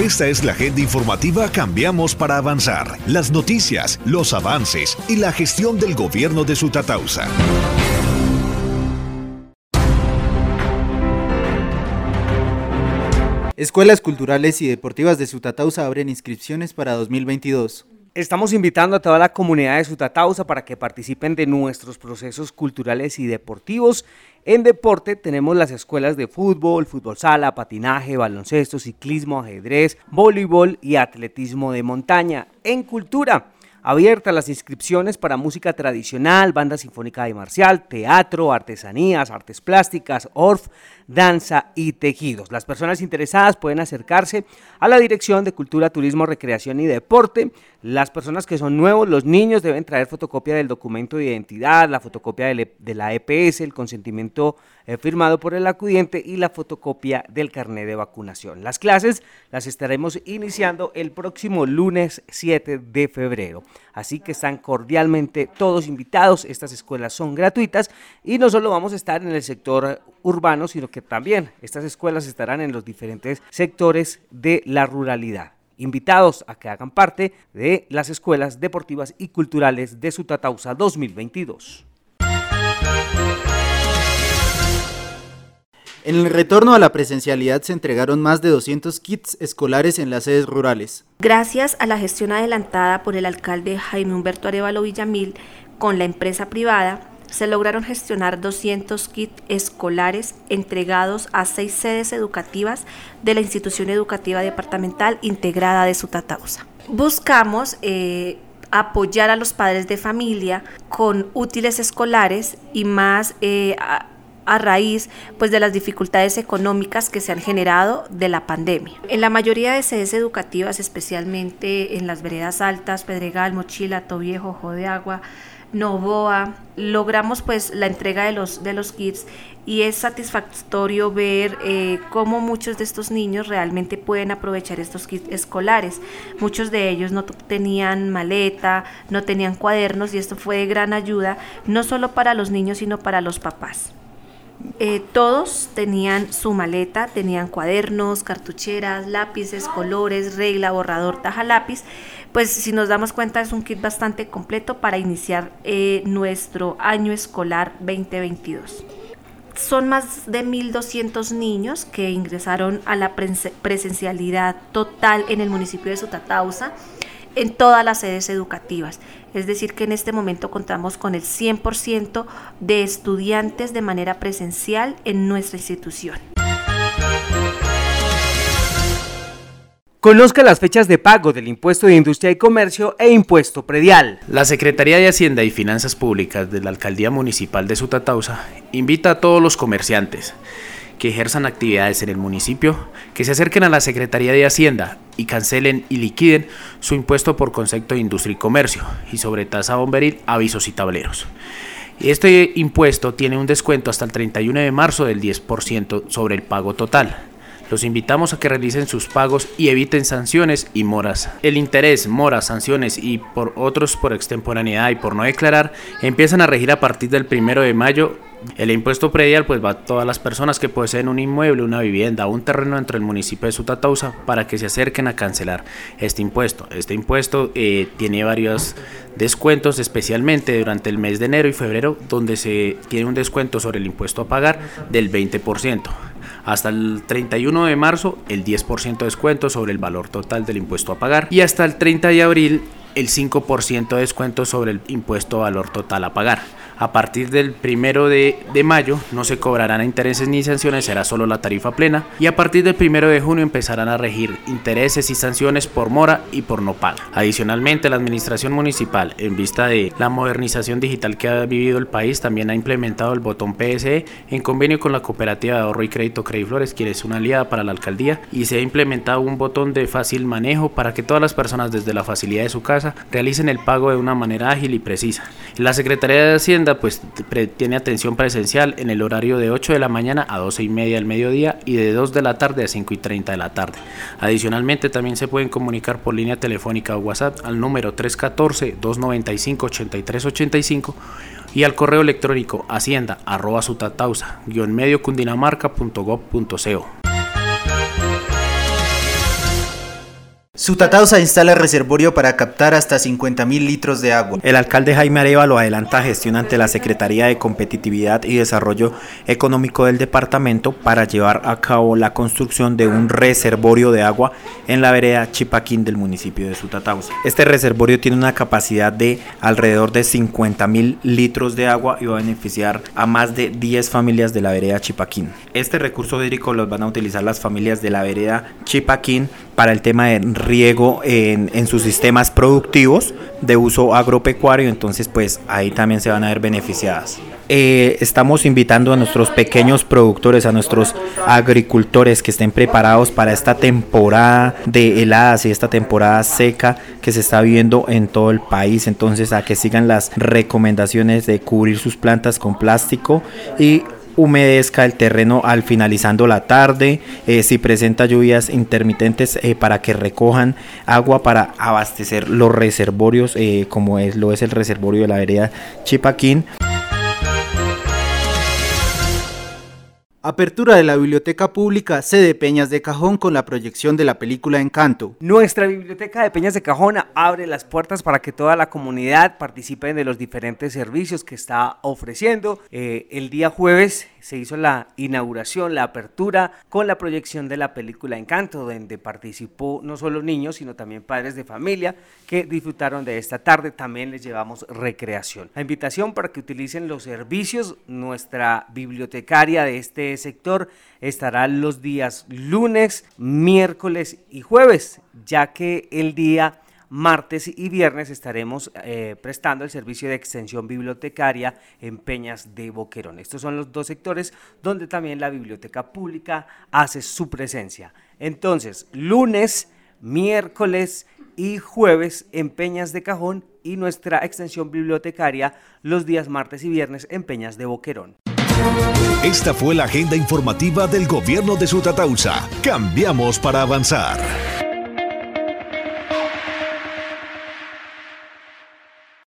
Esta es la agenda informativa Cambiamos para avanzar. Las noticias, los avances y la gestión del gobierno de Sutatausa. Escuelas culturales y deportivas de Sutatausa abren inscripciones para 2022. Estamos invitando a toda la comunidad de Sutatausa para que participen de nuestros procesos culturales y deportivos. En deporte tenemos las escuelas de fútbol, fútbol sala, patinaje, baloncesto, ciclismo, ajedrez, voleibol y atletismo de montaña. En cultura abiertas las inscripciones para música tradicional, banda sinfónica y marcial, teatro, artesanías, artes plásticas, ORF, danza y tejidos. Las personas interesadas pueden acercarse a la Dirección de Cultura, Turismo, Recreación y Deporte. Las personas que son nuevos, los niños deben traer fotocopia del documento de identidad, la fotocopia de la EPS, el consentimiento eh, firmado por el acudiente y la fotocopia del carnet de vacunación. Las clases las estaremos iniciando el próximo lunes 7 de febrero. Así que están cordialmente todos invitados. Estas escuelas son gratuitas y no solo vamos a estar en el sector urbano, sino que también estas escuelas estarán en los diferentes sectores de la ruralidad. Invitados a que hagan parte de las escuelas deportivas y culturales de Sutatausa 2022. En el retorno a la presencialidad se entregaron más de 200 kits escolares en las sedes rurales. Gracias a la gestión adelantada por el alcalde Jaime Humberto Arevalo Villamil con la empresa privada, se lograron gestionar 200 kits escolares entregados a seis sedes educativas de la institución educativa departamental integrada de Sutatausa. Buscamos eh, apoyar a los padres de familia con útiles escolares y más eh, a raíz pues de las dificultades económicas que se han generado de la pandemia. En la mayoría de sedes educativas, especialmente en las veredas altas, Pedregal, Mochila, Tobiejo, Ojo de Agua, Novoa, logramos pues la entrega de los, de los kits y es satisfactorio ver eh, cómo muchos de estos niños realmente pueden aprovechar estos kits escolares. Muchos de ellos no tenían maleta, no tenían cuadernos y esto fue de gran ayuda, no solo para los niños, sino para los papás. Eh, todos tenían su maleta, tenían cuadernos, cartucheras, lápices, colores, regla, borrador, taja lápiz. Pues si nos damos cuenta es un kit bastante completo para iniciar eh, nuestro año escolar 2022. Son más de 1.200 niños que ingresaron a la presencialidad total en el municipio de Sutatausa en todas las sedes educativas. Es decir, que en este momento contamos con el 100% de estudiantes de manera presencial en nuestra institución. Conozca las fechas de pago del impuesto de industria y comercio e impuesto predial. La Secretaría de Hacienda y Finanzas Públicas de la Alcaldía Municipal de Sutatausa invita a todos los comerciantes que ejerzan actividades en el municipio, que se acerquen a la Secretaría de Hacienda y cancelen y liquiden su impuesto por concepto de industria y comercio y sobre tasa bomberil, avisos y tableros. Este impuesto tiene un descuento hasta el 31 de marzo del 10% sobre el pago total. Los invitamos a que realicen sus pagos y eviten sanciones y moras. El interés, moras, sanciones y por otros por extemporaneidad y por no declarar empiezan a regir a partir del 1 de mayo el impuesto predial pues va a todas las personas que poseen un inmueble, una vivienda o un terreno dentro del municipio de Sutatausa para que se acerquen a cancelar este impuesto. Este impuesto eh, tiene varios descuentos, especialmente durante el mes de enero y febrero, donde se tiene un descuento sobre el impuesto a pagar del 20%. Hasta el 31 de marzo, el 10% de descuento sobre el valor total del impuesto a pagar. Y hasta el 30 de abril, el 5% de descuento sobre el impuesto a valor total a pagar. A partir del primero de, mayo no se cobrarán intereses ni sanciones, será solo la tarifa plena. Y a partir del primero de junio empezarán a regir intereses y sanciones por mora y por no pago. Adicionalmente, la administración municipal, en vista de la modernización digital que ha vivido el país, también ha implementado el botón PSE en convenio con la cooperativa de ahorro y crédito Crediflores, quien es una aliada para la alcaldía, y se ha implementado un botón de fácil manejo para que todas las personas desde la facilidad de su casa realicen el pago de una manera ágil y precisa. La Secretaría de Hacienda pues tiene atención presencial en el horario de 8 de la mañana a 12 y media del mediodía y de 2 de la tarde a 5 y 30 de la tarde. Adicionalmente también se pueden comunicar por línea telefónica o WhatsApp al número 314-295-8385 y al correo electrónico hacienda arroba medio Sutatausa instala reservorio para captar hasta 50.000 litros de agua. El alcalde Jaime Arevalo adelanta gestión ante la Secretaría de Competitividad y Desarrollo Económico del departamento para llevar a cabo la construcción de un reservorio de agua en la vereda Chipaquín del municipio de Sutatausa. Este reservorio tiene una capacidad de alrededor de 50.000 litros de agua y va a beneficiar a más de 10 familias de la vereda Chipaquín. Este recurso hídrico lo van a utilizar las familias de la vereda Chipaquín para el tema de riego en, sus sistemas productivos de uso agropecuario, entonces pues ahí también se van a ver beneficiadas. Eh, estamos invitando a nuestros pequeños productores, a nuestros agricultores que estén preparados para esta temporada de heladas y esta temporada seca que se está viviendo en todo el país. Entonces a que sigan las recomendaciones de cubrir sus plantas con plástico y humedezca el terreno al finalizando la tarde, eh, si presenta lluvias intermitentes eh, para que recojan agua para abastecer los reservorios eh, como es, lo es el reservorio de la vereda Chipaquín. Apertura de la Biblioteca Pública sede Peñas de Cajón con la proyección de la película Encanto. Nuestra Biblioteca de Peñas de Cajón abre las puertas para que toda la comunidad participe de los diferentes servicios que está ofreciendo. el día jueves se hizo la inauguración, la apertura con la proyección de la película Encanto, donde participó no solo niños, sino también padres de familia que disfrutaron de esta tarde. También les llevamos recreación. La invitación para que utilicen los servicios, nuestra bibliotecaria de sector estará los días lunes, miércoles y jueves, ya que el día martes y viernes estaremos eh, prestando el servicio de extensión bibliotecaria en Peñas de Boquerón. Estos son los dos sectores donde también la biblioteca pública hace su presencia. Entonces, lunes, miércoles y jueves en Peñas de Cajón y nuestra extensión bibliotecaria los días martes y viernes en Peñas de Boquerón. Esta fue la agenda informativa del gobierno de Sutatausa. Cambiamos para avanzar.